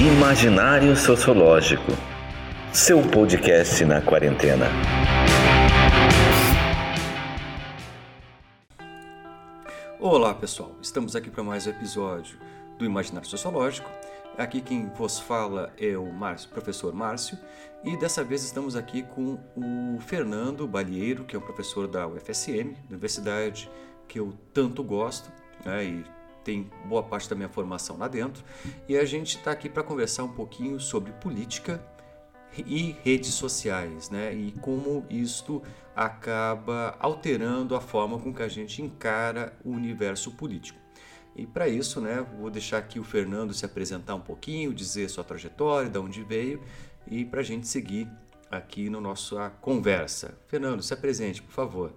Imaginário Sociológico. Seu podcast na quarentena. Olá, pessoal. Estamos aqui para mais um episódio do Imaginário Sociológico. Aqui quem vos fala é o Márcio, professor Márcio, e dessa vez estamos aqui com o Fernando Balieiro, que é um professor da UFSM, universidade que eu tanto gosto, né, e tem boa parte da minha formação lá dentro, e a gente está aqui para conversar um pouquinho sobre política e redes sociais, né, e como isto acaba alterando a forma com que a gente encara o universo político. E para isso, né, vou deixar aqui o Fernando se apresentar um pouquinho, dizer sua trajetória, de onde veio, e para a gente seguir aqui no nossa conversa. Fernando, se apresente, por favor.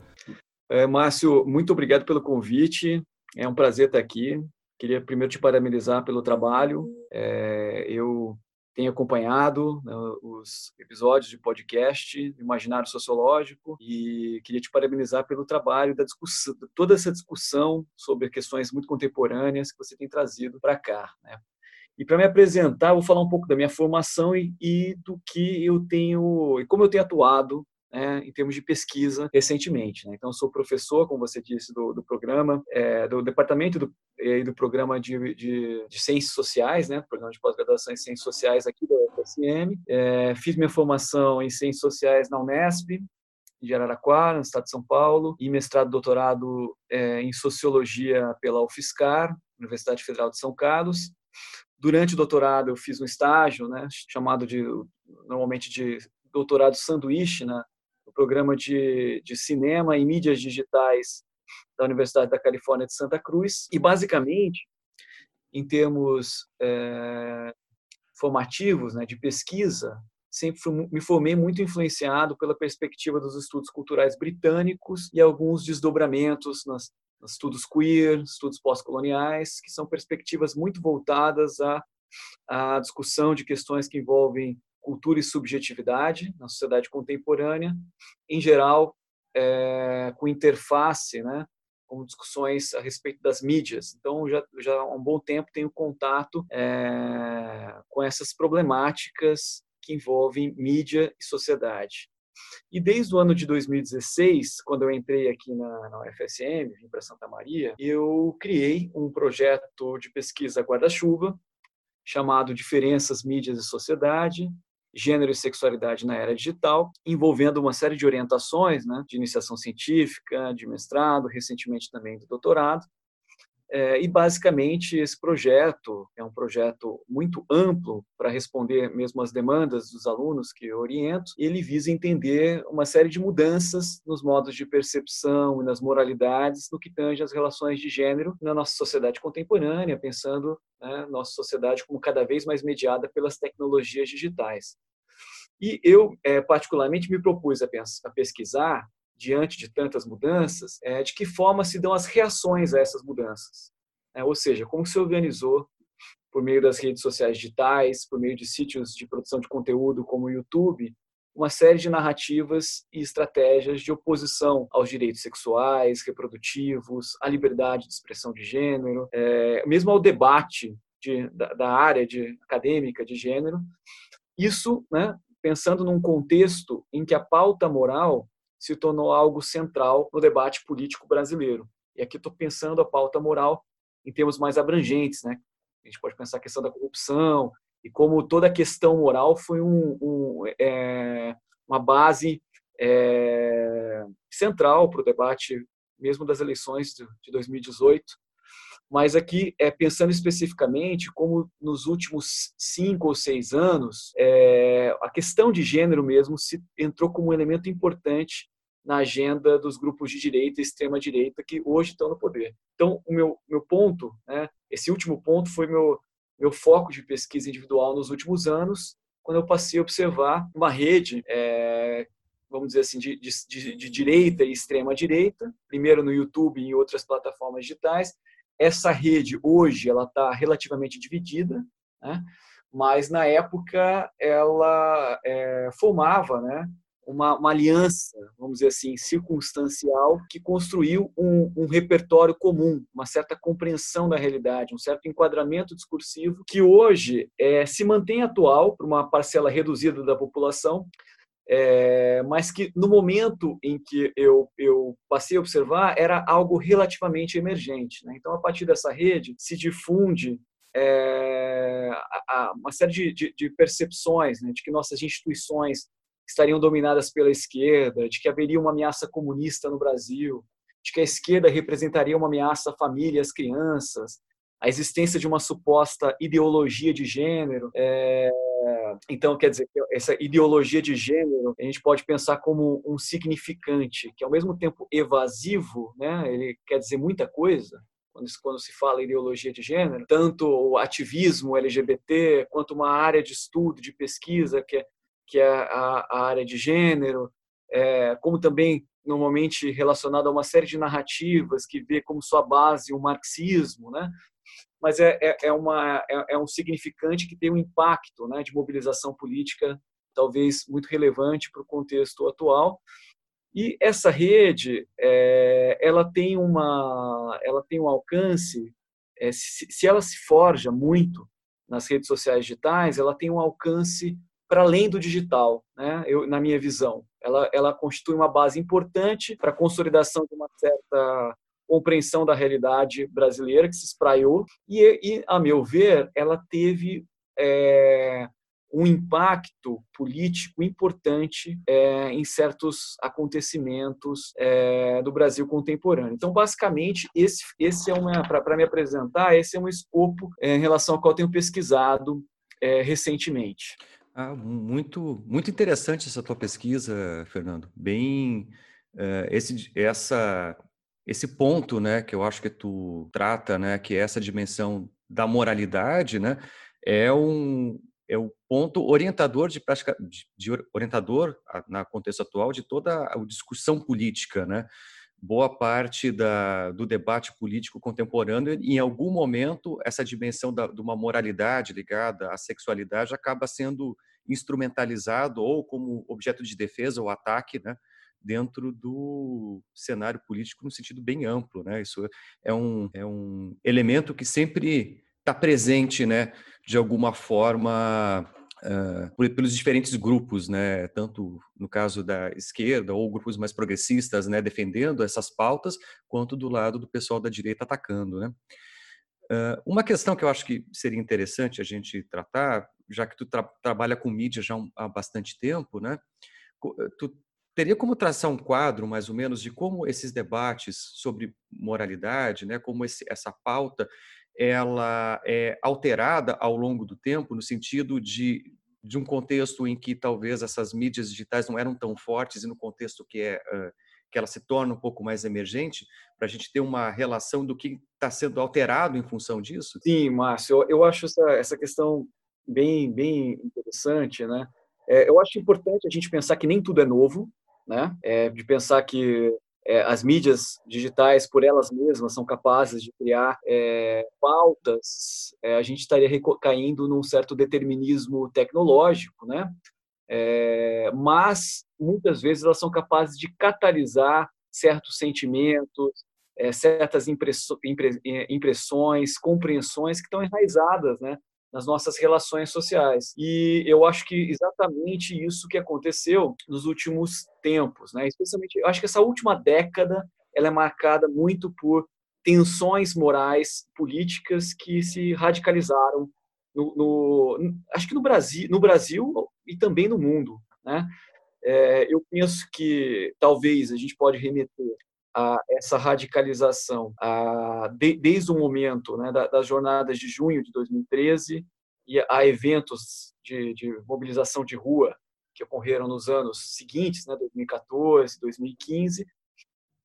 É, Márcio, muito obrigado pelo convite. É um prazer estar aqui. Queria primeiro te parabenizar pelo trabalho. É, eu tenho acompanhado né, os episódios de podcast Imaginário Sociológico e queria te parabenizar pelo trabalho da discussão, toda essa discussão sobre questões muito contemporâneas que você tem trazido para cá. Né? E para me apresentar, vou falar um pouco da minha formação e, e do que eu tenho e como eu tenho atuado né, em termos de pesquisa recentemente. Né? Então, sou professor, como você disse, do, do programa, é, do departamento do, do programa de, de, de, Ciências Sociais, né, programa de pós-graduação em Ciências Sociais aqui da UFSM. É, fiz minha formação em Ciências Sociais na Unesp, de Araraquara, no estado de São Paulo, e mestrado e doutorado é, em Sociologia pela UFSCar, Universidade Federal de São Carlos. Durante o doutorado, eu fiz um estágio, né, chamado de, normalmente de doutorado sanduíche, na, o programa de, de cinema e mídias digitais da Universidade da Califórnia de Santa Cruz. E, basicamente, em termos é, formativos, né, de pesquisa, sempre me formei muito influenciado pela perspectiva dos estudos culturais britânicos e alguns desdobramentos nas, nos estudos queer, estudos pós-coloniais, que são perspectivas muito voltadas à, à discussão de questões que envolvem cultura e subjetividade na sociedade contemporânea, em geral, é, com interface, né, com discussões a respeito das mídias. Então, já, já há um bom tempo tenho contato é, com essas problemáticas que envolvem mídia e sociedade. E desde o ano de 2016, quando eu entrei aqui na, na UFSM, vim para Santa Maria, eu criei um projeto de pesquisa guarda-chuva chamado Diferenças, Mídias e Sociedade, Gênero e Sexualidade na Era Digital, envolvendo uma série de orientações né, de iniciação científica, de mestrado, recentemente também de doutorado. É, e, basicamente, esse projeto é um projeto muito amplo para responder mesmo às demandas dos alunos que oriento. Ele visa entender uma série de mudanças nos modos de percepção e nas moralidades no que tange às relações de gênero na nossa sociedade contemporânea, pensando né, nossa sociedade como cada vez mais mediada pelas tecnologias digitais. E eu, é, particularmente, me propus a pesquisar diante de tantas mudanças, é, de que forma se dão as reações a essas mudanças. É, ou seja, como se organizou por meio das redes sociais digitais, por meio de sítios de produção de conteúdo como o YouTube, uma série de narrativas e estratégias de oposição aos direitos sexuais, reprodutivos, à liberdade de expressão de gênero, é, mesmo ao debate de, da, da, área de, acadêmica de gênero. Isso, né, pensando num contexto em que a pauta moral se tornou algo central no debate político brasileiro. E aqui estou pensando a pauta moral em termos mais abrangentes, né? A gente pode pensar a questão da corrupção e como toda a questão moral foi um, um, é, uma base é, central para o debate mesmo das eleições de 2018. Mas aqui, é, pensando especificamente como nos últimos cinco ou seis anos, é, a questão de gênero mesmo se entrou como um elemento importante na agenda dos grupos de direita e extrema-direita que hoje estão no poder. Então, o meu, meu ponto, né, esse último ponto foi meu, meu foco de pesquisa individual nos últimos anos, quando eu passei a observar uma rede, é, vamos dizer assim, de, de, de direita e extrema-direita, primeiro no YouTube e em outras plataformas digitais. Essa rede, hoje, ela está relativamente dividida, né? mas na época ela é, formava né, uma, uma, aliança, vamos dizer assim, circunstancial, que construiu um, um, repertório comum, uma certa compreensão da realidade, um certo enquadramento discursivo, que hoje é, se mantém atual para uma parcela reduzida da população, é, mas que no momento em que eu, eu passei a observar era algo relativamente emergente. Né? Então, a partir dessa rede, se difunde é, uma série de, de, de percepções né, de que nossas instituições estariam dominadas pela esquerda, de que haveria uma ameaça comunista no Brasil, de que a esquerda representaria uma ameaça à família e às crianças, a existência de uma suposta ideologia de gênero. É... Então, quer dizer, essa ideologia de gênero a gente pode pensar como um significante, que ao mesmo tempo evasivo, né? ele quer dizer muita coisa, quando, se fala ideologia de gênero, tanto o ativismo LGBT, quanto uma área de estudo, de pesquisa, que é que é a, a área de gênero, é, como também normalmente relacionado a uma série de narrativas que vê como sua base o marxismo, né? Mas é, é, é uma, é, é, um significante que tem um impacto né, de mobilização política talvez muito relevante para o contexto atual. E essa rede, é, ela tem uma, ela tem um alcance, é, se, se ela se forja muito nas redes sociais digitais, ela tem um alcance para além do digital, né? Eu, na minha visão, ela, ela constitui uma base importante para a consolidação de uma certa compreensão da realidade brasileira que se espraiou e, e a meu ver, ela teve é, um impacto político importante é, em certos acontecimentos é, do Brasil contemporâneo. Então, basicamente, esse, esse é para me apresentar, esse é um escopo é, em relação ao qual eu tenho pesquisado é, recentemente. Ah, muito, muito interessante essa tua pesquisa, Fernando. Bem, uh, esse, essa, esse ponto, né, que eu acho que tu trata, né, que é essa dimensão da moralidade, né, é um é o ponto orientador de prática de, de orientador na contexto atual de toda a discussão política, né? Boa parte da, do debate político contemporâneo, em algum momento, essa dimensão da, de uma moralidade ligada à sexualidade acaba sendo instrumentalizado ou como objeto de defesa ou ataque, né? dentro do cenário político no sentido bem amplo, né? Isso é um, é um elemento que sempre está presente, né? De alguma forma uh, pelos diferentes grupos, né, tanto no caso da esquerda ou grupos mais progressistas, né, defendendo essas pautas, quanto do lado do pessoal da direita atacando, né. Uh, uma questão que eu acho que seria interessante a gente tratar, já que tu tra trabalha com mídia já há bastante tempo, né, tu teria como traçar um quadro, mais ou menos, de como esses debates sobre moralidade, né, como esse, essa pauta ela é alterada ao longo do tempo, no sentido de, de um contexto em que talvez essas mídias digitais não eram tão fortes e no contexto que é que ela se torna um pouco mais emergente, para a gente ter uma relação do que está sendo alterado em função disso? Sim, Márcio, eu, acho essa, essa questão bem, bem interessante, né? É, eu acho importante a gente pensar que nem tudo é novo, né? É, de pensar que é, as mídias digitais, por elas mesmas, são capazes de criar é, pautas, é, a gente estaria caindo num certo determinismo tecnológico, né? É, mas, muitas vezes, elas são capazes de catalisar certos sentimentos, é, certas impressões, compreensões que estão enraizadas né, nas nossas relações sociais. E eu acho que exatamente isso que aconteceu nos últimos tempos, né? Especialmente, eu acho que essa última década ela é marcada muito por tensões morais políticas que se radicalizaram no, no acho que no Brasil, no Brasil e também no mundo, né? É, eu penso que talvez a gente pode remeter a essa radicalização a, de, desde o momento né, da, das jornadas de junho de 2013 e a eventos de, de, mobilização de rua que ocorreram nos anos seguintes, né, 2014, 2015.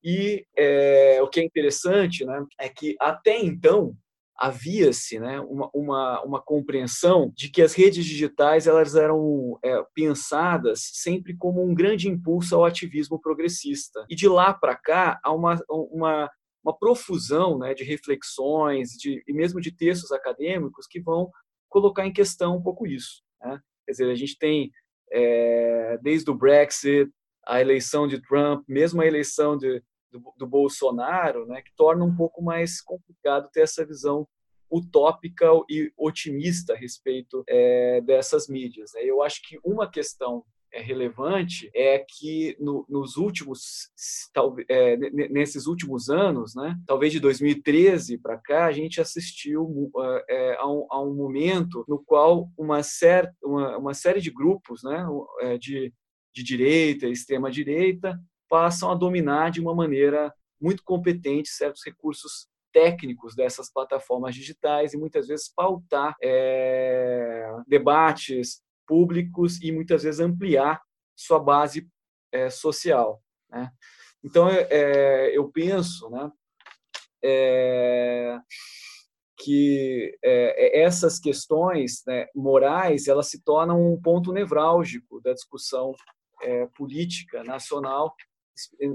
E é, o que é interessante né, é que até então havia-se né, uma, uma, uma, compreensão de que as redes digitais elas eram é, pensadas sempre como um grande impulso ao ativismo progressista. E de lá para cá há uma, uma, uma profusão né, de reflexões de, e mesmo de textos acadêmicos que vão colocar em questão um pouco isso. Né? Quer dizer, a gente tem é, desde o Brexit, a eleição de Trump, mesmo a eleição de, do, do, Bolsonaro, né, que torna um pouco mais complicado ter essa visão utópica e otimista a respeito é, dessas mídias. Né? Eu acho que uma questão é relevante é que no, nos últimos talvez é, nesses últimos anos né talvez de 2013 para cá a gente assistiu é, a, um, a, um, momento no qual uma, cer uma, uma série de grupos né é, de, de direita extrema direita passam a dominar de uma maneira muito competente certos recursos técnicos dessas plataformas digitais e muitas vezes pautar é, debates públicos e muitas vezes ampliar sua base é, social. Né? Então, é, eu penso né, que essas questões né, morais elas se tornam um ponto nevrálgico da discussão política nacional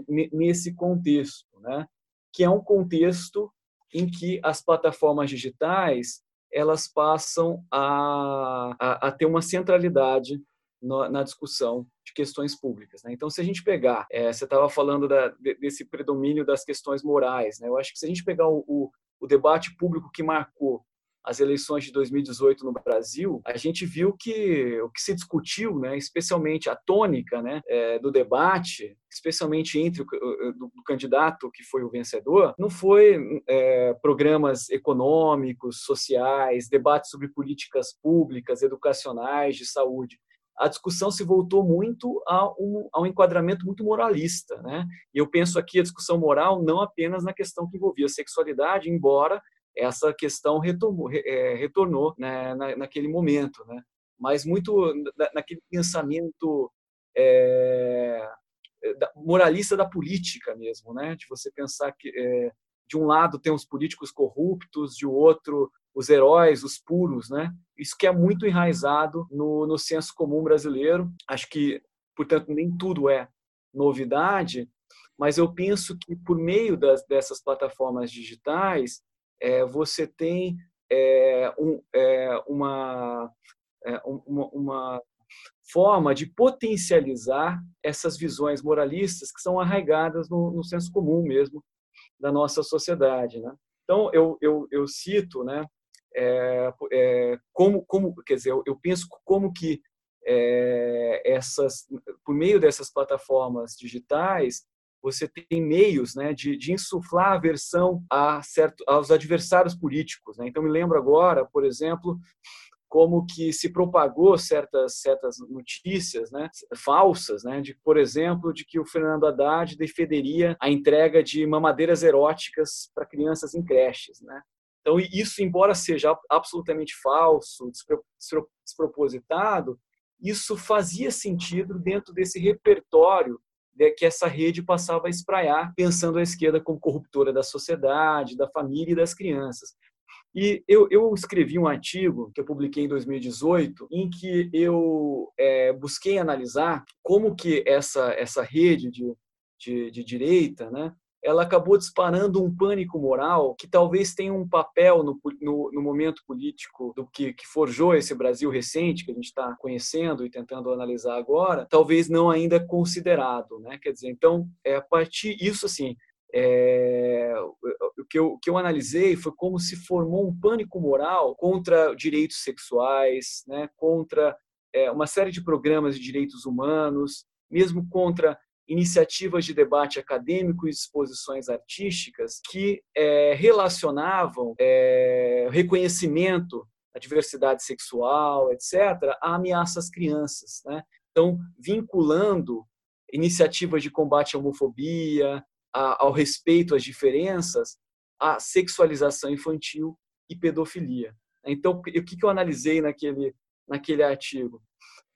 nesse contexto, né? que é um contexto em que as plataformas digitais elas passam a, a, a ter uma centralidade no, na discussão de questões públicas. Né? Então, se a gente pegar, é, você estava falando da, desse predomínio das questões morais, né? eu acho que se a gente pegar o, o, o debate público que marcou as eleições de 2018 no Brasil, a gente viu que o que se discutiu, né, especialmente a tônica né, é, do debate, especialmente entre o do, candidato que foi o vencedor, não foi é, programas econômicos, sociais, debates sobre políticas públicas, educacionais, de saúde a discussão se voltou muito a um, a um, enquadramento muito moralista. Né? E eu penso aqui a discussão moral não apenas na questão que envolvia sexualidade, embora essa questão retomou, é, retornou né, na, naquele momento, né? mas muito naquele pensamento é, moralista da política mesmo, né? de você pensar que é, de um lado tem os políticos corruptos, de outro os heróis, os puros, né? Isso que é muito enraizado no, no senso comum brasileiro. Acho que, portanto, nem tudo é novidade, mas eu penso que por meio das, dessas plataformas digitais é, você tem é, um, é, uma, é, uma, uma forma de potencializar essas visões moralistas que são arraigadas no, no senso comum mesmo da nossa sociedade, né? Então eu, eu, eu cito, né, é, é, como como quer dizer eu, eu penso como que é, essas por meio dessas plataformas digitais você tem meios né, de, de insuflar aversão a certo, aos adversários políticos. Né? Então, me lembro agora, por exemplo, como que se propagou certas certas notícias né, falsas, né, de, por exemplo, de que o Fernando Haddad defenderia a entrega de mamadeiras eróticas para crianças em creches. Né? Então, isso, embora seja absolutamente falso, despropositado, isso fazia sentido dentro desse repertório que essa rede passava a espraiar, pensando a esquerda como corruptora da sociedade, da família e das crianças. E eu, eu escrevi um artigo que eu publiquei em 2018, em que eu é, busquei analisar como que essa, essa rede de, de, de direita, né, ela acabou disparando um pânico moral que talvez tenha um papel no, no, no momento político do que, que, forjou esse Brasil recente que a gente está conhecendo e tentando analisar agora, talvez não ainda considerado, né? Quer dizer, então é a partir isso assim. É, o, que eu, o que eu analisei foi como se formou um pânico moral contra direitos sexuais, né, contra é, uma série de programas de direitos humanos, mesmo contra iniciativas de debate acadêmico e exposições artísticas que é, relacionavam é, reconhecimento da diversidade sexual, etc., a ameaças às crianças. Né? Então, vinculando iniciativas de combate à homofobia, a, ao respeito às diferenças, à sexualização infantil e pedofilia. Então, o que eu analisei naquele, naquele artigo?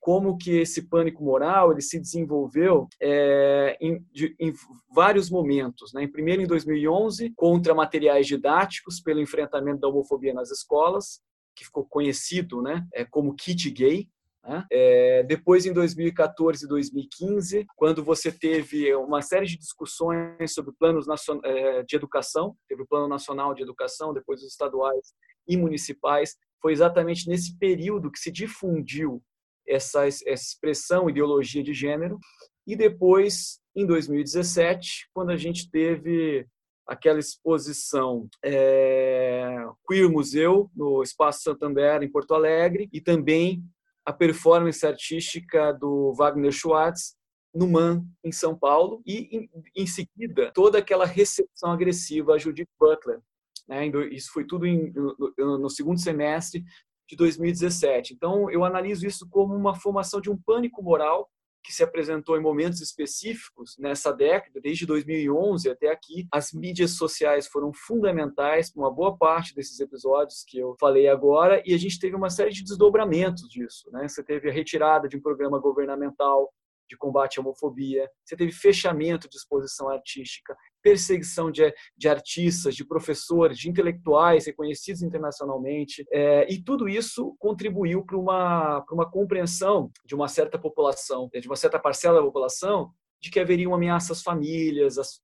Como que esse pânico moral ele se desenvolveu é, em, de, em, vários momentos. Né? Primeiro, em 2011, contra materiais didáticos pelo enfrentamento da homofobia nas escolas, que ficou conhecido né, é, como kit gay. Né? É, depois, em 2014 e 2015, quando você teve uma série de discussões sobre planos é, de educação, teve o Plano Nacional de Educação, depois os estaduais e municipais, foi exatamente nesse período que se difundiu essa, essa expressão ideologia de gênero. E depois, em 2017, quando a gente teve aquela exposição é, Queer Museu no Espaço Santander em Porto Alegre e também a performance artística do Wagner Schwartz no MAN, em São Paulo, e em, em seguida toda aquela recepção agressiva a Judith Butler. Né? Isso foi tudo em, no, no segundo semestre de 2017. Então, eu analiso isso como uma formação de um pânico moral que se apresentou em momentos específicos nessa década, desde 2011 até aqui. As mídias sociais foram fundamentais para uma boa parte desses episódios que eu falei agora, e a gente teve uma série de desdobramentos disso. Né? Você teve a retirada de um programa governamental de combate à homofobia, você teve fechamento de exposição artística, perseguição de, de artistas, de professores, de intelectuais reconhecidos internacionalmente, é, e tudo isso contribuiu para uma, uma compreensão de uma certa população, de uma certa parcela da população, de que haveria uma ameaça às famílias, às,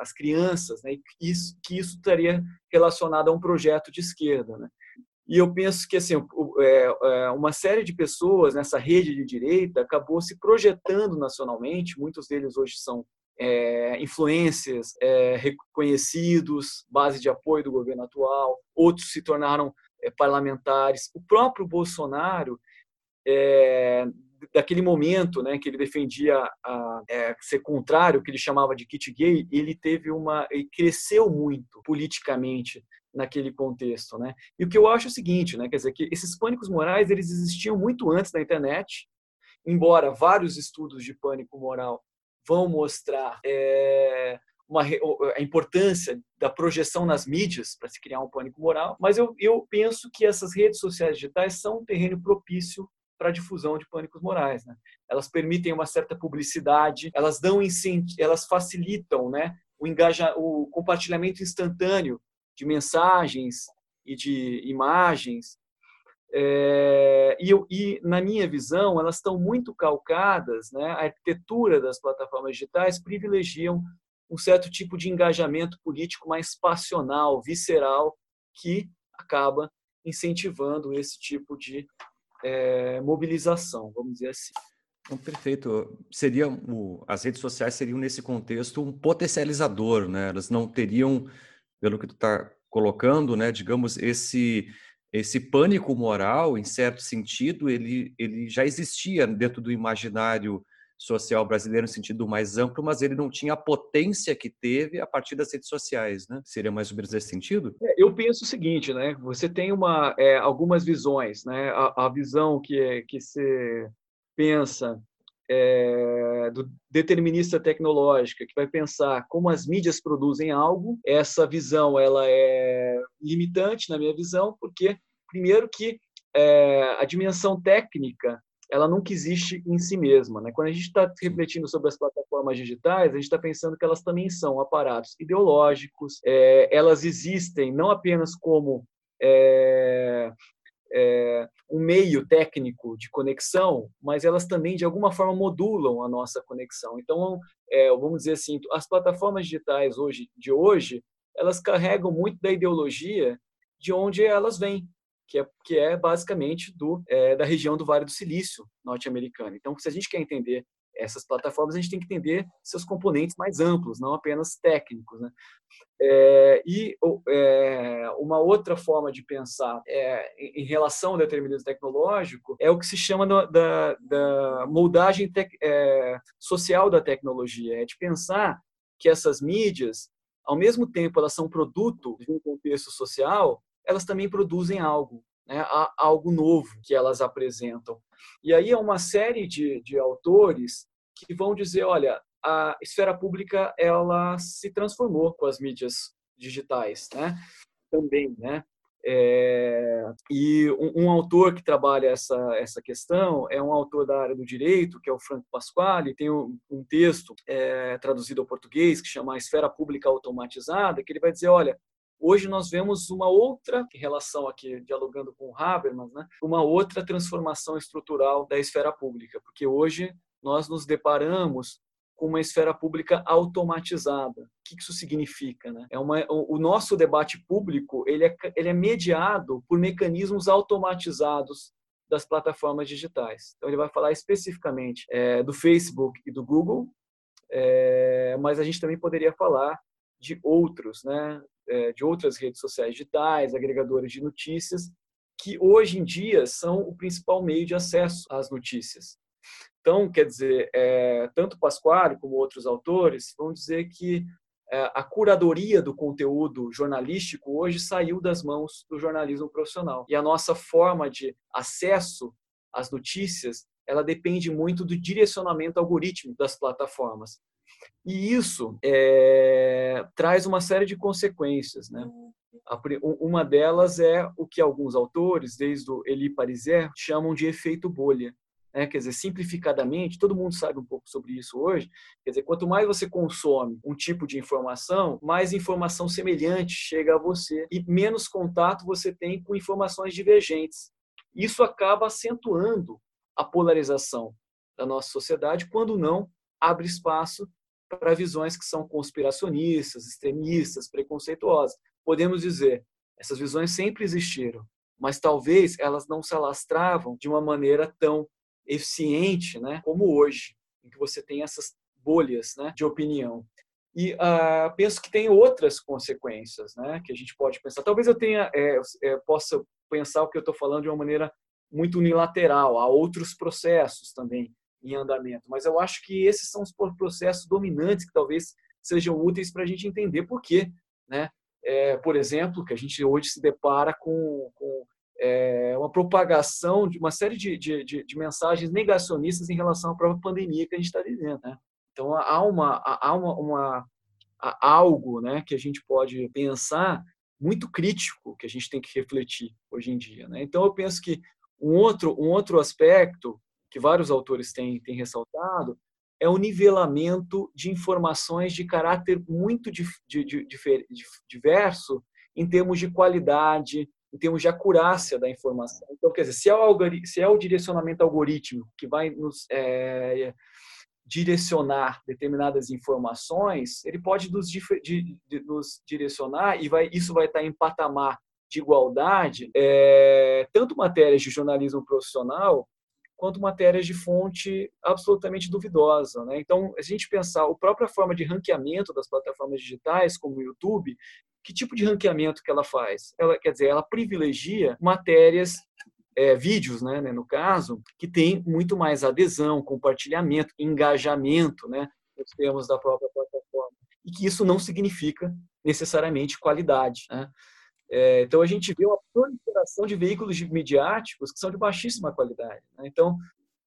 às crianças, né, e isso, que isso estaria relacionado a um projeto de esquerda. Né. E eu penso que assim, é, é, uma série de pessoas nessa rede de direita acabou se projetando nacionalmente, muitos deles hoje são é, influências é, reconhecidos, base de apoio do governo atual, outros se tornaram é, parlamentares. O próprio Bolsonaro, é, daquele momento né, que ele defendia a, é, ser contrário, que ele chamava de kit gay, ele teve uma, cresceu muito politicamente naquele contexto, né? E o que eu acho é o seguinte, né? Quer dizer que esses pânicos morais eles existiam muito antes da internet, embora vários estudos de pânico moral vão mostrar é, uma, a importância da projeção nas mídias para se criar um pânico moral, mas eu, eu penso que essas redes sociais digitais são um terreno propício para a difusão de pânicos morais. Né? Elas permitem uma certa publicidade, elas dão elas facilitam né, o, engaja, o compartilhamento instantâneo de mensagens e de imagens. É, e, e, na minha visão, elas estão muito calcadas, né? a arquitetura das plataformas digitais privilegiam um certo tipo de engajamento político mais passional, visceral, que acaba incentivando esse tipo de é, mobilização, vamos dizer assim. Então, perfeito. Seria o, as redes sociais seriam nesse contexto um potencializador, né? Elas não teriam pelo que tu está colocando, né, digamos, esse esse pânico moral, em certo sentido, ele, ele já existia dentro do imaginário social brasileiro no sentido mais amplo, mas ele não tinha a potência que teve a partir das redes sociais, né? Seria mais ou menos esse sentido? É, eu penso o seguinte, né? Você tem uma, é, algumas visões, né? A, a visão que, é, que você pensa é, do determinista tecnológica, que vai pensar como as mídias produzem algo. Essa visão ela é limitante na minha visão, porque primeiro que é, a dimensão técnica ela nunca existe em si mesma. Né? Quando a gente está refletindo sobre as plataformas digitais, a gente está pensando que elas também são aparatos ideológicos, é, elas existem não apenas como é, é, um meio técnico de conexão, mas elas também de alguma forma modulam a nossa conexão. Então, é, vamos dizer assim, as plataformas digitais hoje de hoje, elas carregam muito da ideologia de onde elas vêm, que é, que é basicamente do, é, da região do Vale do Silício norte-americano. Então, se a gente quer entender essas plataformas, a gente tem que entender seus componentes mais amplos, não apenas técnicos. Né? É, e é, uma outra forma de pensar é, em relação ao determinismo tecnológico é o que se chama da, da moldagem tec, é, social da tecnologia, é de pensar que essas mídias, ao mesmo tempo elas são produto de um contexto social, elas também produzem algo, né? algo novo que elas apresentam. E aí é uma série de, de autores que vão dizer, olha, a esfera pública ela se transformou com as mídias digitais, né? Também, né? É, e um, um, autor que trabalha essa, essa questão é um autor da área do direito, que é o Franco Pasquale, tem um, um texto é, traduzido ao português que chama a Esfera Pública Automatizada, que ele vai dizer, olha, Hoje nós vemos uma outra relação aqui, dialogando com Habermas, né? uma outra transformação estrutural da esfera pública, porque hoje nós nos deparamos com uma esfera pública automatizada. O que isso significa? Né? É uma, o, nosso debate público ele é, ele é mediado por mecanismos automatizados das plataformas digitais. Então, ele vai falar especificamente é, do Facebook e do Google, é, mas a gente também poderia falar de outros, né, de outras redes sociais digitais, agregadores de notícias, que hoje em dia são o principal meio de acesso às notícias. Então, quer dizer, é, tanto Pasquale como outros autores vão dizer que é, a curadoria do conteúdo jornalístico hoje saiu das mãos do jornalismo profissional. E a nossa forma de acesso às notícias, ela depende muito do direcionamento algorítmico das plataformas. E isso é, traz uma série de consequências. Né? Uma delas é o que alguns autores, desde o Elie Pariser, chamam de efeito bolha. Né? Quer dizer, simplificadamente, todo mundo sabe um pouco sobre isso hoje. Quer dizer, quanto mais você consome um tipo de informação, mais informação semelhante chega a você e menos contato você tem com informações divergentes. Isso acaba acentuando a polarização da nossa sociedade, quando não abre espaço para visões que são conspiracionistas, extremistas, preconceituosas. Podemos dizer, essas visões sempre existiram, mas talvez elas não se alastravam de uma maneira tão eficiente, né, como hoje, em que você tem essas bolhas, né, de opinião. E uh, penso que tem outras consequências, né, que a gente pode pensar. Talvez eu tenha, é, é, possa pensar o que eu estou falando de uma maneira muito unilateral. Há outros processos também em andamento, mas eu acho que esses são os processos dominantes que talvez sejam úteis para a gente entender por quê, né? É, por exemplo, que a gente hoje se depara com, com é, uma propagação de uma série de, de, de, de, mensagens negacionistas em relação à própria pandemia que a gente está vivendo. Né? Então, há, uma, há, uma, uma, há algo né, que a gente pode pensar muito crítico que a gente tem que refletir hoje em dia. Né? Então, eu penso que um outro, um outro aspecto que vários autores têm, têm ressaltado é o nivelamento de informações de caráter muito diverso em termos de qualidade, em termos de acurácia da informação. Então, quer dizer, se é o, se é o direcionamento algorítmico que vai nos é, direcionar determinadas informações, ele pode nos, de, de, nos, direcionar e vai, isso vai estar em patamar de igualdade, é, tanto matérias de jornalismo profissional quanto matérias de fonte absolutamente duvidosa. Né? Então, a gente pensar a própria forma de ranqueamento das plataformas digitais, como o YouTube, que tipo de ranqueamento que ela faz? Ela quer dizer, ela privilegia matérias é, vídeos, né, né, no caso, que tem muito mais adesão, compartilhamento, engajamento, né, nos termos da própria plataforma. E que isso não significa necessariamente qualidade. Né? É, então, a gente vê uma proliferação de veículos midiáticos que são de baixíssima qualidade. Né? Então,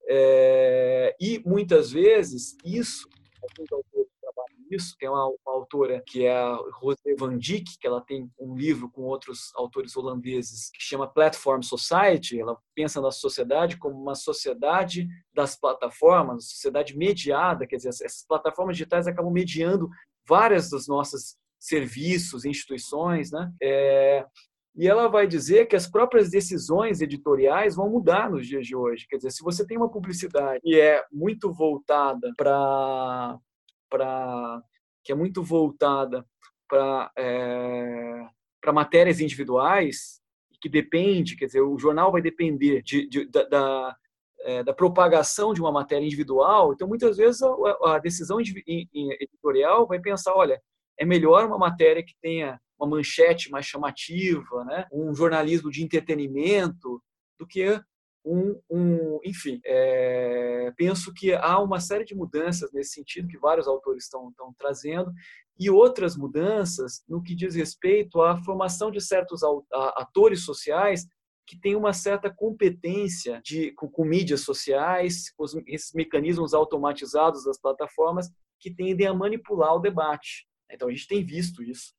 é, e muitas vezes isso, alguns autores isso. Tem uma, uma, autora que é a Rose Van Dijk, que ela tem um livro com outros autores holandeses que chama Platform Society. Ela pensa na sociedade como uma sociedade das plataformas, sociedade mediada, quer dizer, essas plataformas digitais acabam mediando várias dos nossos serviços, instituições, né? É, e ela vai dizer que as próprias decisões editoriais vão mudar nos dias de hoje. Quer dizer, se você tem uma publicidade que é muito voltada para para que é muito voltada para é, para matérias individuais que depende, quer dizer, o jornal vai depender de, de, da, da, é, da, propagação de uma matéria individual. Então, muitas vezes a, a decisão editorial vai pensar, olha, é melhor uma matéria que tenha uma manchete mais chamativa, né? um jornalismo de entretenimento, do que um, um enfim, é, penso que há uma série de mudanças nesse sentido que vários autores estão, estão trazendo e outras mudanças no que diz respeito à formação de certos atores sociais que têm uma certa competência de, com, com mídias sociais, os, esses mecanismos automatizados das plataformas que tendem a manipular o debate. Então, a gente tem visto isso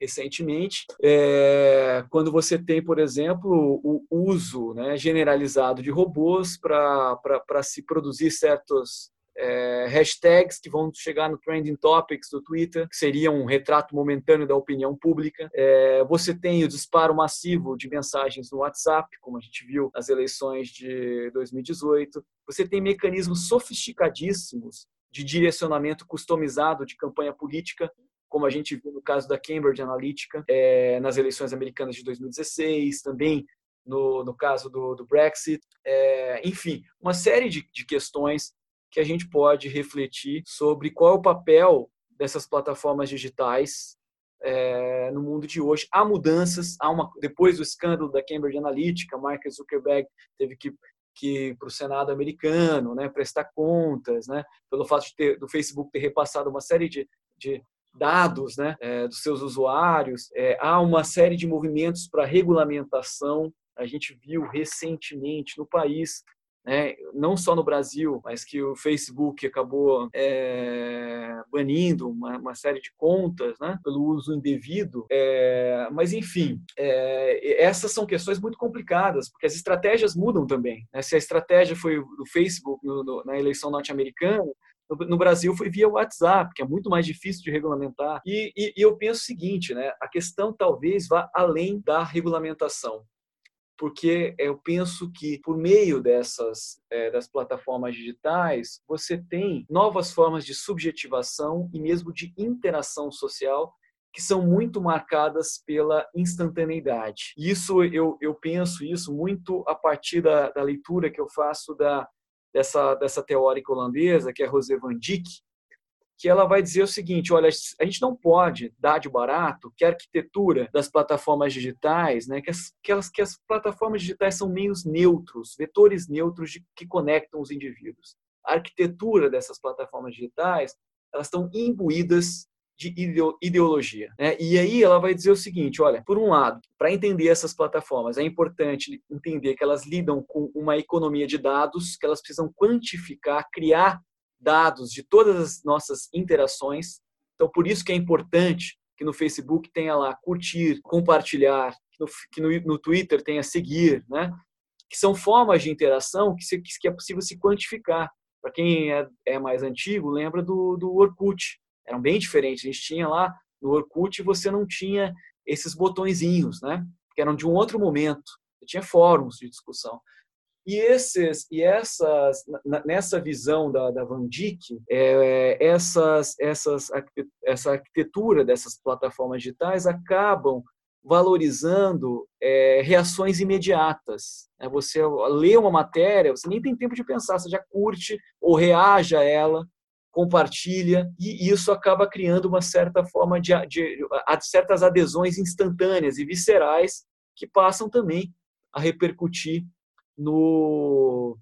recentemente, é, quando você tem, por exemplo, o uso né, generalizado de robôs para se produzir certos é, hashtags que vão chegar no Trending Topics do Twitter, que seria um retrato momentâneo da opinião pública. É, você tem o disparo massivo de mensagens no WhatsApp, como a gente viu nas eleições de 2018. Você tem mecanismos sofisticadíssimos de direcionamento customizado de campanha política como a gente viu no caso da Cambridge Analytica é, nas eleições americanas de 2016, também no, no caso do, do Brexit, é, enfim, uma série de, de questões que a gente pode refletir sobre qual é o papel dessas plataformas digitais é, no mundo de hoje. Há mudanças, há uma, depois do escândalo da Cambridge Analytica, Mark Zuckerberg teve que que para o Senado americano, né, prestar contas, né, pelo fato de ter, do Facebook ter repassado uma série de, de dados, né, é, dos seus usuários, é, há uma série de movimentos para regulamentação. A gente viu recentemente no país né, não só no Brasil, mas que o Facebook acabou é, banindo uma, uma, série de contas né, pelo uso indevido. É, mas, enfim, é, essas são questões muito complicadas, porque as estratégias mudam também. Né? Se a estratégia foi do Facebook no, no, na eleição norte-americana, no Brasil foi via WhatsApp, que é muito mais difícil de regulamentar. E, e, e, eu penso o seguinte, né? A questão talvez vá além da regulamentação porque eu penso que por meio dessas é, das plataformas digitais você tem novas formas de subjetivação e mesmo de interação social que são muito marcadas pela instantaneidade. Isso eu, eu penso isso muito a partir da, da leitura que eu faço da dessa dessa teórica holandesa que é Rosé van Dijk que ela vai dizer o seguinte: olha, a gente não pode dar de barato que a arquitetura das plataformas digitais, né, que, as, que, as, que as plataformas digitais são meios neutros, vetores neutros de, que conectam os indivíduos. A arquitetura dessas plataformas digitais, elas estão imbuídas de ideologia. Né? E aí ela vai dizer o seguinte: olha, por um lado, para entender essas plataformas, é importante entender que elas lidam com uma economia de dados, que elas precisam quantificar, criar dados de todas as nossas interações. Então, por isso que é importante que no Facebook tenha lá curtir, compartilhar, que no, no Twitter tenha seguir, né? Que são formas de interação que, se, que é possível se quantificar. Para quem é, é, mais antigo, lembra do, do Orkut. Eram bem diferentes. A gente tinha lá no Orkut você não tinha esses botõezinhos, né? Que eram de um outro momento. Você tinha fóruns de discussão. E, esses, e essas, nessa visão da, da Van Dijk, é, essas, essas, essa arquitetura dessas plataformas digitais acabam valorizando é, reações imediatas. É, você lê uma matéria, você nem tem tempo de pensar, você já curte ou reage a ela, compartilha, e isso acaba criando uma certa forma de, de, de certas adesões instantâneas e viscerais que passam também a repercutir no,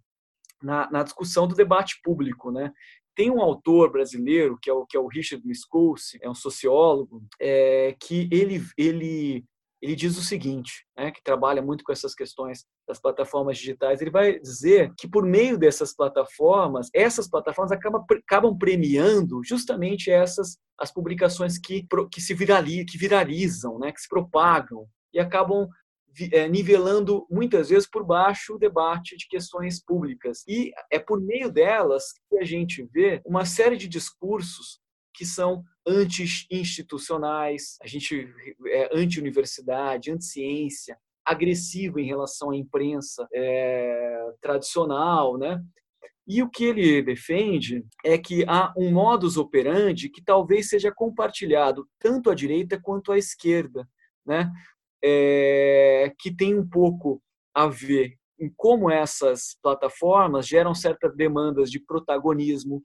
na, na, discussão do debate público, né? Tem um autor brasileiro que é o que é o Richard Misculci, é um sociólogo, é, que ele ele ele diz o seguinte, né, que trabalha muito com essas questões das plataformas digitais. Ele vai dizer que por meio dessas plataformas, essas plataformas acabam, acabam premiando justamente essas as publicações que que se viralizam, que viralizam, né, que se propagam e acabam nivelando muitas vezes por baixo o debate de questões públicas. E é por meio delas que a gente vê uma série de discursos que são anti-institucionais, a gente é anti-universidade, anti-ciência, agressivo em relação à imprensa é, tradicional, né? E o que ele defende é que há um modus operandi que talvez seja compartilhado tanto à direita quanto à esquerda, né? É, que tem um pouco a ver em como essas plataformas geram certas demandas de protagonismo,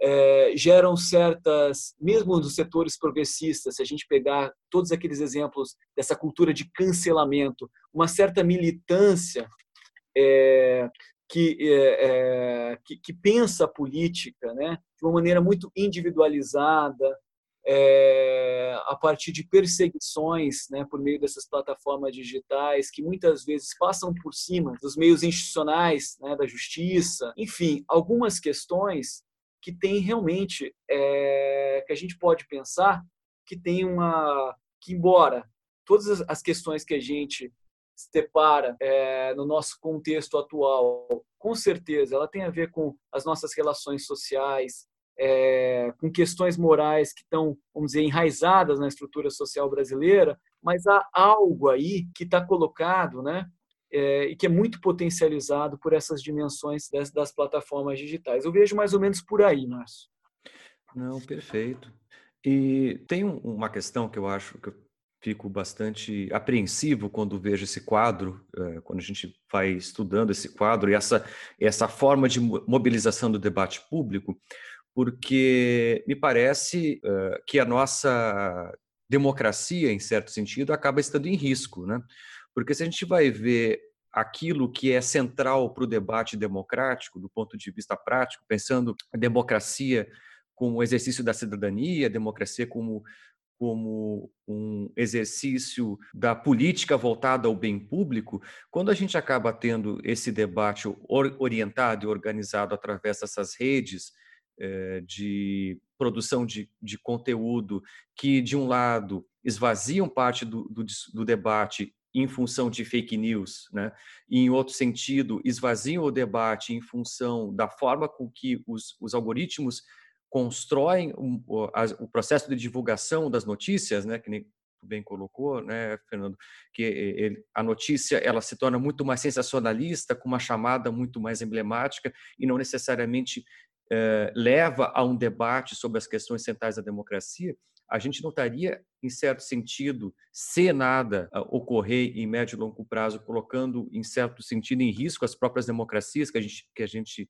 é, geram certas, mesmo nos setores progressistas, se a gente pegar todos aqueles exemplos dessa cultura de cancelamento, uma certa militância é, que, é, que, que, pensa a política né, de uma maneira muito individualizada, é, a partir de perseguições né, por meio dessas plataformas digitais que muitas vezes passam por cima dos meios institucionais, né, da justiça, enfim, algumas questões que tem realmente é, que a gente pode pensar que tem uma que embora todas as questões que a gente se depara é, no nosso contexto atual, com certeza, ela tem a ver com as nossas relações sociais, é, com questões morais que estão, vamos dizer, enraizadas na estrutura social brasileira, mas há algo aí que está colocado, né? É, e que é muito potencializado por essas dimensões das, das, plataformas digitais. Eu vejo mais ou menos por aí, Márcio. Não, perfeito. E tem uma questão que eu acho que eu fico bastante apreensivo quando vejo esse quadro, eh, quando a gente vai estudando esse quadro e essa, essa forma de mobilização do debate público, porque me parece eh, que a nossa democracia, em certo sentido, acaba estando em risco, né? Porque se a gente vai ver aquilo que é central para o debate democrático, do ponto de vista prático, pensando a democracia como exercício da cidadania, a democracia como como um exercício da política voltada ao bem público, quando a gente acaba tendo esse debate orientado e organizado através dessas redes de produção de, de conteúdo que, de um lado, esvaziam parte do, do, do debate em função de fake news, né? e, em outro sentido, esvaziam o debate em função da forma com que os, os algoritmos constroem o, o, processo de divulgação das notícias, né? que nem tu bem colocou, né, Fernando, que ele, a notícia ela se torna muito mais sensacionalista, com uma chamada muito mais emblemática e não necessariamente eh, leva a um debate sobre as questões centrais da democracia, a gente não estaria, em certo sentido, se nada uh, ocorrer em médio e longo prazo, colocando, em certo sentido, em risco as próprias democracias que a gente, que a gente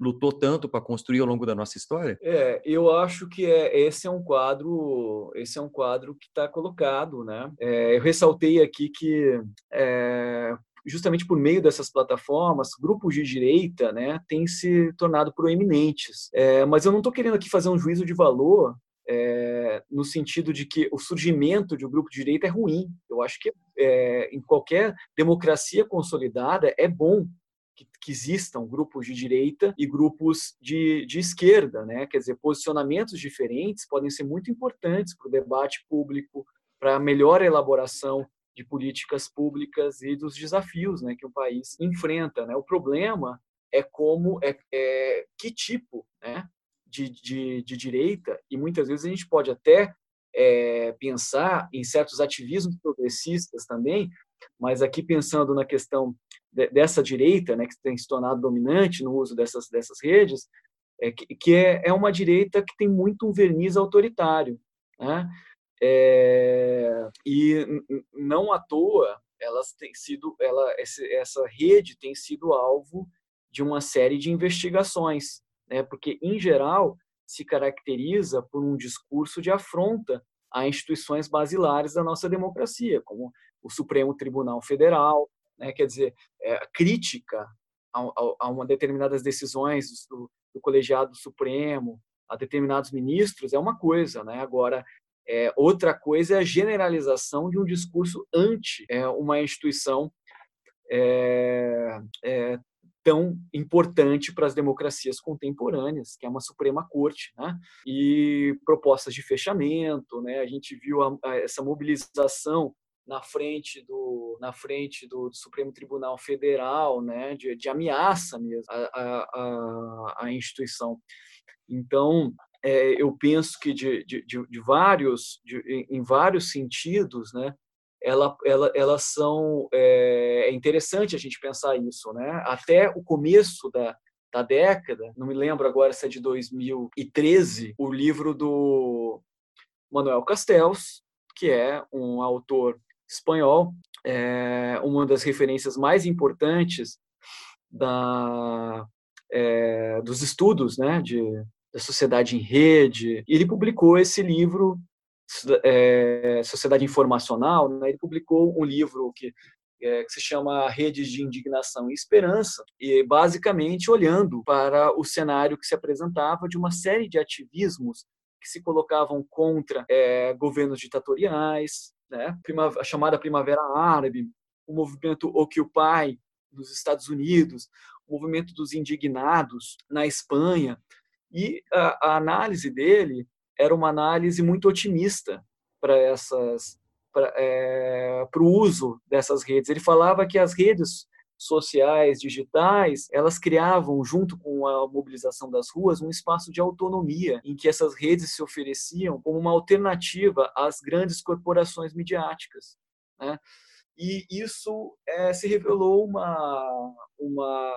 lutou tanto para construir ao longo da nossa história? É, eu acho que é, esse é um quadro, esse é um quadro que está colocado, né? É, eu ressaltei aqui que é, justamente por meio dessas plataformas, grupos de direita, né, têm se tornado proeminentes. É, mas eu não estou querendo aqui fazer um juízo de valor é, no sentido de que o surgimento de um grupo de direita é ruim. Eu acho que é, em qualquer democracia consolidada é bom que, que, existam grupos de direita e grupos de, de esquerda, né? Quer dizer, posicionamentos diferentes podem ser muito importantes para o debate público, para a melhor elaboração de políticas públicas e dos desafios né, que o país enfrenta. Né? O problema é como é, é que tipo né, de, de, de, direita e muitas vezes a gente pode até é, pensar em certos ativismos progressistas também, mas aqui pensando na questão de, dessa direita, né, que tem se tornado dominante no uso dessas dessas redes, é, que, que é, é uma direita que tem muito um verniz autoritário, né? É, e não à toa elas têm sido, ela, essa rede tem sido alvo de uma série de investigações, né? Porque em geral se caracteriza por um discurso de afronta a instituições basilares da nossa democracia, como o Supremo Tribunal Federal, né? Quer dizer, é, crítica a, a, a uma determinadas decisões do, do colegiado supremo, a determinados ministros é uma coisa, né? Agora é, outra coisa é a generalização de um discurso anti é, uma instituição é, é, tão importante para as democracias contemporâneas, que é uma Suprema Corte, né? E propostas de fechamento, né? A gente viu a, a, essa mobilização na frente do na frente do, do Supremo Tribunal Federal, né? De, de ameaça mesmo à, à instituição. Então, é, eu penso que de, de, de vários, de, em vários sentidos, né, ela, ela, elas são é, é, interessante a gente pensar isso, né? Até o começo da, da década, não me lembro agora se é de 2013, o livro do Manuel Castells, que é um autor espanhol, é uma das referências mais importantes da, é, dos estudos né, de, da sociedade em rede. E ele publicou esse livro, é, Sociedade Informacional, né? ele publicou um livro que, é, que se chama Redes de Indignação e Esperança, e basicamente olhando para o cenário que se apresentava de uma série de ativismos que se colocavam contra é, governos ditatoriais, né? a chamada Primavera Árabe, o movimento Occupy nos Estados Unidos, o movimento dos indignados na Espanha, e a, a análise dele era uma análise muito otimista para essas para é, o uso dessas redes. Ele falava que as redes sociais, digitais, elas criavam, junto com a mobilização das ruas, um espaço de autonomia, em que essas redes se ofereciam como uma alternativa às grandes corporações midiáticas. Né? E isso é, se revelou uma, uma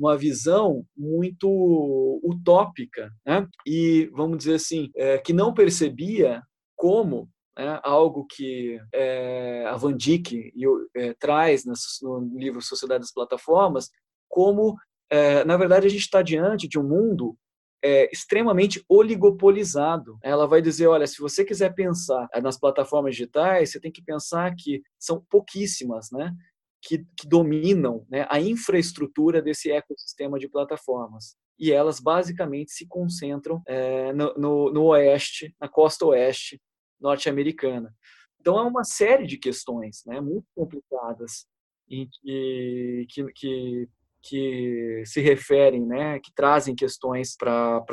uma visão muito utópica, né? e vamos dizer assim, é, que não percebia como né, algo que é, a Van Dijk é, traz no livro Sociedade das Plataformas, como, é, na verdade, a gente está diante de um mundo é, extremamente oligopolizado. Ela vai dizer, olha, se você quiser pensar nas plataformas digitais, você tem que pensar que são pouquíssimas, né? Que, que dominam né, a infraestrutura desse ecossistema de plataformas. E elas basicamente se concentram é, no, no, no oeste, na costa oeste norte-americana. Então, é uma série de questões né, muito complicadas em que, que, que se referem, né, que trazem questões para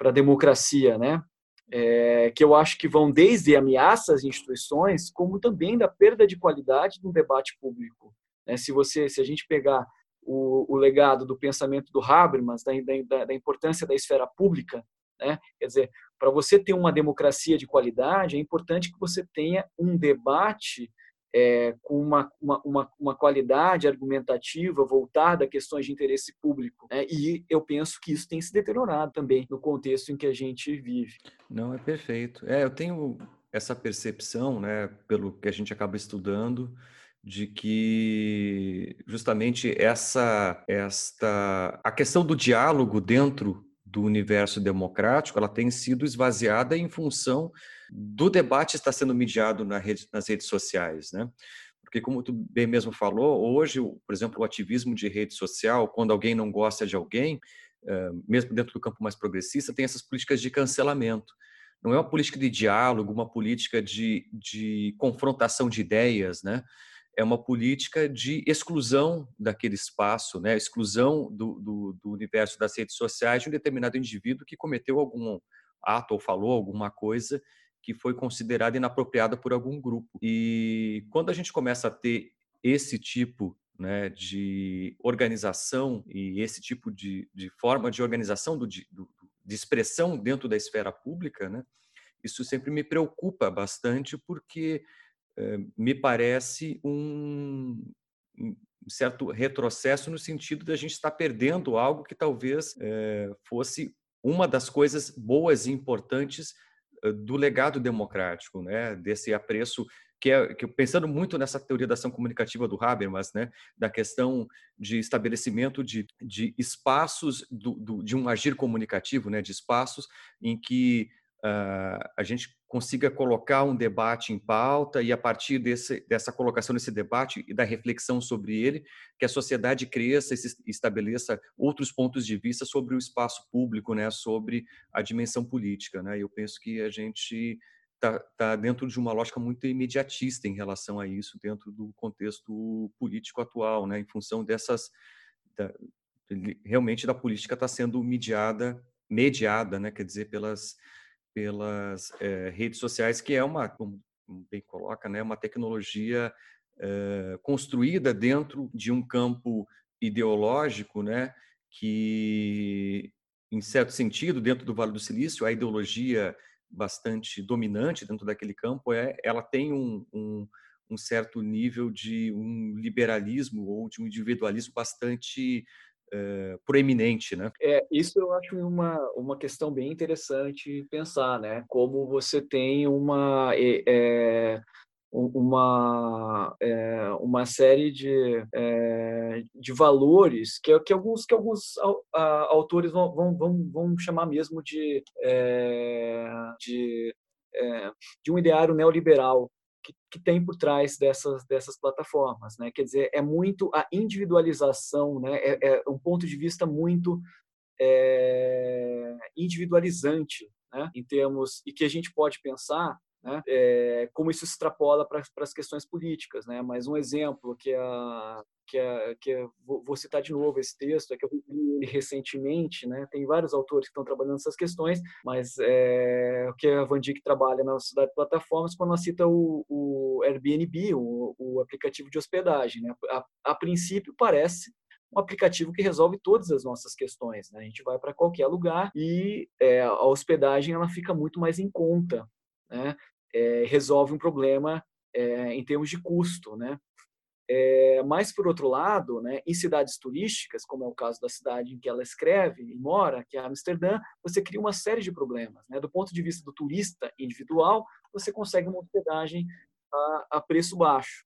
a democracia, né, é, que eu acho que vão desde ameaças às instituições, como também da perda de qualidade do debate público. Né? Se você, se a gente pegar o, o legado do pensamento do Habermas, da, da, da importância da esfera pública, né? quer dizer, para você ter uma democracia de qualidade, é importante que você tenha um debate é, com uma, uma, uma, qualidade argumentativa voltada a questões de interesse público. Né? E eu penso que isso tem se deteriorado também no contexto em que a gente vive. Não, é perfeito. É, eu tenho essa percepção, né, pelo que a gente acaba estudando, de que justamente essa esta a questão do diálogo dentro do universo democrático, ela tem sido esvaziada em função do debate estar sendo mediado na rede, nas redes sociais, né? Porque, como tu bem mesmo falou, hoje, por exemplo, o ativismo de rede social, quando alguém não gosta de alguém, eh, mesmo dentro do campo mais progressista, tem essas políticas de cancelamento. Não é uma política de diálogo, uma política de, de confrontação de ideias, né? é uma política de exclusão daquele espaço, né? exclusão do, do, do, universo das redes sociais de um determinado indivíduo que cometeu algum ato ou falou alguma coisa que foi considerada inapropriada por algum grupo. E quando a gente começa a ter esse tipo né, de organização e esse tipo de, de forma de organização do, de, de expressão dentro da esfera pública, né, isso sempre me preocupa bastante porque eh, me parece um, um, certo retrocesso no sentido de a gente estar perdendo algo que talvez é, fosse uma das coisas boas e importantes eh, do legado democrático, né? Desse apreço que é que pensando muito nessa teoria da ação comunicativa do Habermas, né, da questão de estabelecimento de, de espaços do, do, de um agir comunicativo, né, de espaços em que a gente consiga colocar um debate em pauta e a partir desse, dessa colocação desse debate e da reflexão sobre ele, que a sociedade cresça e estabeleça outros pontos de vista sobre o espaço público, né, sobre a dimensão política, né? Eu penso que a gente está tá dentro de uma lógica muito imediatista em relação a isso, dentro do contexto político atual, né, em função dessas da, realmente da política está sendo mediada, mediada, né, quer dizer, pelas pelas é, redes sociais, que é uma, como bem coloca, né, uma tecnologia é, construída dentro de um campo ideológico, né, que, em certo sentido, dentro do Vale do Silício, a ideologia bastante dominante dentro daquele campo é, ela tem um, um, um certo nível de um liberalismo ou de um individualismo bastante é, proeminente, né? É, isso eu acho uma, uma questão bem interessante pensar, né? Como você tem uma é, uma, é, uma série de, é, de valores que, que alguns, que alguns autores vão, vão, vão, chamar mesmo de, é, de, de um ideário neoliberal, que, tem por trás dessas, dessas plataformas. Né? Quer dizer, é muito a individualização, né? é, é um ponto de vista muito é, individualizante né? em termos, e que a gente pode pensar né? É, como isso extrapola para as questões políticas. Né? Mas um exemplo que, a, que, a, que a, vou citar de novo esse texto, é que eu li recentemente, né? tem vários autores que estão trabalhando nessas questões, mas é, o que a Van Dijk trabalha na Sociedade de Plataformas, quando ela cita o, o Airbnb, o, o, aplicativo de hospedagem. Né? A, a princípio parece um aplicativo que resolve todas as nossas questões. Né? A gente vai para qualquer lugar e é, a hospedagem ela fica muito mais em conta. Né? é, resolve um problema é, em termos de custo, né? É, mas, por outro lado, né, em cidades turísticas, como é o caso da cidade em que ela escreve e mora, que é Amsterdã, você cria uma série de problemas. Né? Do ponto de vista do turista individual, você consegue uma hospedagem a, a preço baixo.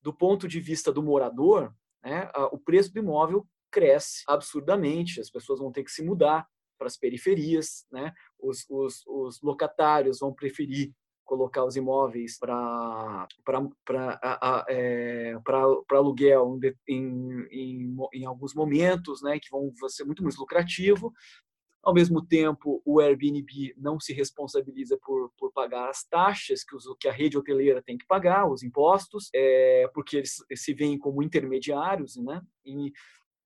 Do ponto de vista do morador, né, a, o preço do imóvel cresce absurdamente, as pessoas vão ter que se mudar para as periferias, né? os, os, os locatários vão preferir colocar os imóveis para é, aluguel em, em, em, alguns momentos, né, que vão ser muito mais lucrativo. Ao mesmo tempo, o Airbnb não se responsabiliza por, por pagar as taxas que, os, que a rede hoteleira tem que pagar, os impostos, é, porque eles se veem como intermediários, né? E,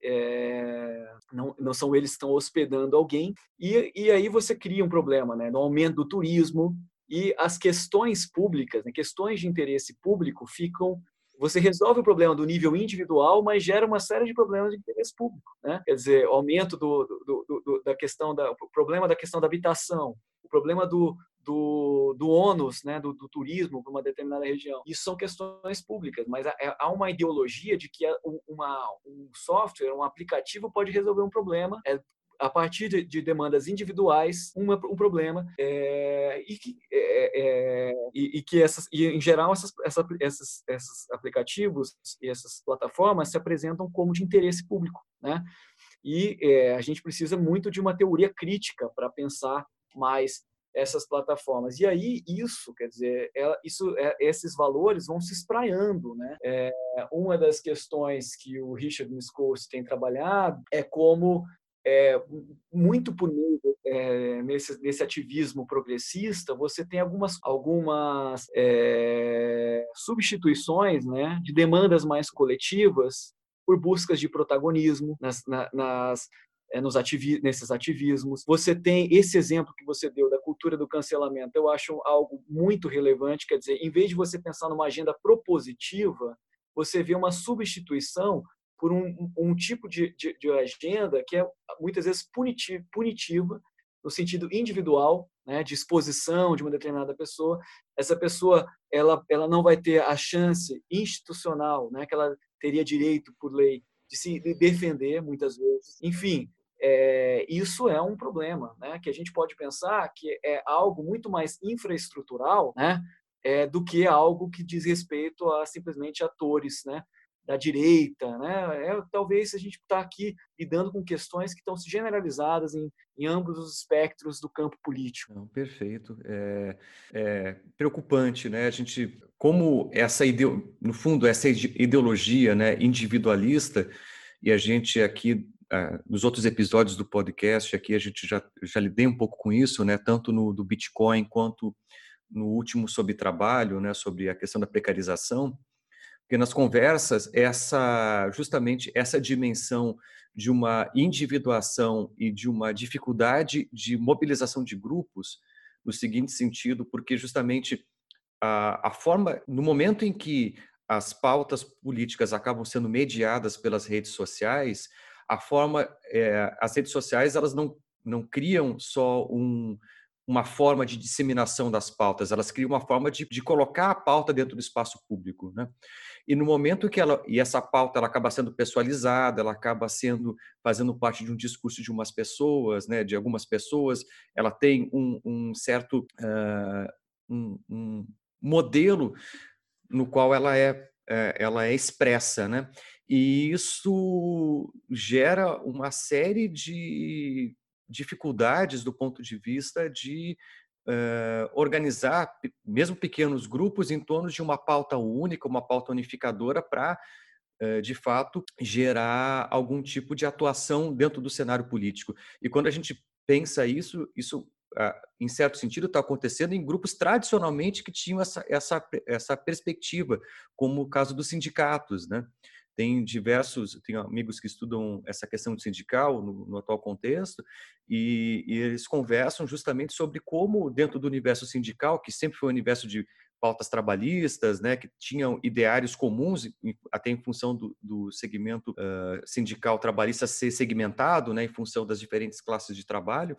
é, não, não são eles que estão hospedando alguém, e, e aí você cria um problema né, no aumento do turismo, e as questões públicas, né, questões de interesse público ficam você resolve o problema do nível individual, mas gera uma série de problemas de interesse público, né? Quer dizer, aumento do, do, do, da questão da o problema da questão da habitação, o problema do, do, do ônus, né, do, do turismo para uma determinada região. Isso são questões públicas, mas há, há uma ideologia de que uma, um software, um aplicativo pode resolver um problema, é, a partir de, de demandas individuais uma, um problema é, e, que, é, é, e, e, que essas e em geral essas, essa, esses, esses aplicativos e essas plataformas se apresentam como de interesse público né e é, a gente precisa muito de uma teoria crítica para pensar mais essas plataformas. E aí isso, quer dizer, é, isso, é, esses valores vão se espraiando, né? É, uma das questões que o Richard Miscourse tem trabalhado é como é, muito meio é, nesse, nesse ativismo progressista, você tem algumas, algumas é, substituições né, de demandas mais coletivas por buscas de protagonismo nas, na, nas, nos ativi nesses ativismos. Você tem esse exemplo que você deu da cultura do cancelamento, eu acho algo muito relevante, quer dizer, em vez de você pensar numa agenda propositiva, você vê uma substituição por um, um tipo de, de, de, agenda que é muitas vezes punitiva, punitiva no sentido individual, né, de exposição de uma determinada pessoa. Essa pessoa ela, ela não vai ter a chance institucional, né, que ela teria direito por lei de se defender muitas vezes. Enfim, é, isso é um problema, né, que a gente pode pensar que é algo muito mais infraestrutural, né, é, do que algo que diz respeito a simplesmente atores, né, da direita, né? É, talvez a gente está aqui lidando com questões que estão generalizadas em, em ambos os espectros do campo político. Não, perfeito. É, é, preocupante, né? A gente, como essa ideo, no fundo essa ideologia, né, individualista, e a gente aqui nos outros episódios do podcast aqui a gente já já lidei um pouco com isso, né? Tanto no do Bitcoin quanto no último sobre trabalho, né? Sobre a questão da precarização porque nas conversas, essa justamente essa dimensão de uma individuação e de uma dificuldade de mobilização de grupos, no seguinte sentido, porque justamente a, a forma, no momento em que as pautas políticas acabam sendo mediadas pelas redes sociais, a forma, é, as redes sociais elas não, não criam só um, uma forma de disseminação das pautas, elas criam uma forma de, de colocar a pauta dentro do espaço público, né? E no momento que ela e essa pauta ela acaba sendo pessoalizada, ela acaba sendo fazendo parte de um discurso de umas pessoas, né? De algumas pessoas, ela tem um, um certo uh, um, um, modelo no qual ela é, é ela é expressa, né? E isso gera uma série de dificuldades do ponto de vista de uh, organizar, mesmo pequenos grupos, em torno de uma pauta única, uma pauta unificadora para, uh, de fato, gerar algum tipo de atuação dentro do cenário político. E quando a gente pensa isso, isso, uh, em certo sentido, está acontecendo em grupos tradicionalmente que tinham essa, essa, essa perspectiva, como o caso dos sindicatos, né? Tem diversos, tenho amigos que estudam essa questão sindical no, no atual contexto, e, e, eles conversam justamente sobre como, dentro do universo sindical, que sempre foi um universo de pautas trabalhistas, né, que tinham ideários comuns, até em função do, do segmento uh, sindical trabalhista ser segmentado, né, em função das diferentes classes de trabalho,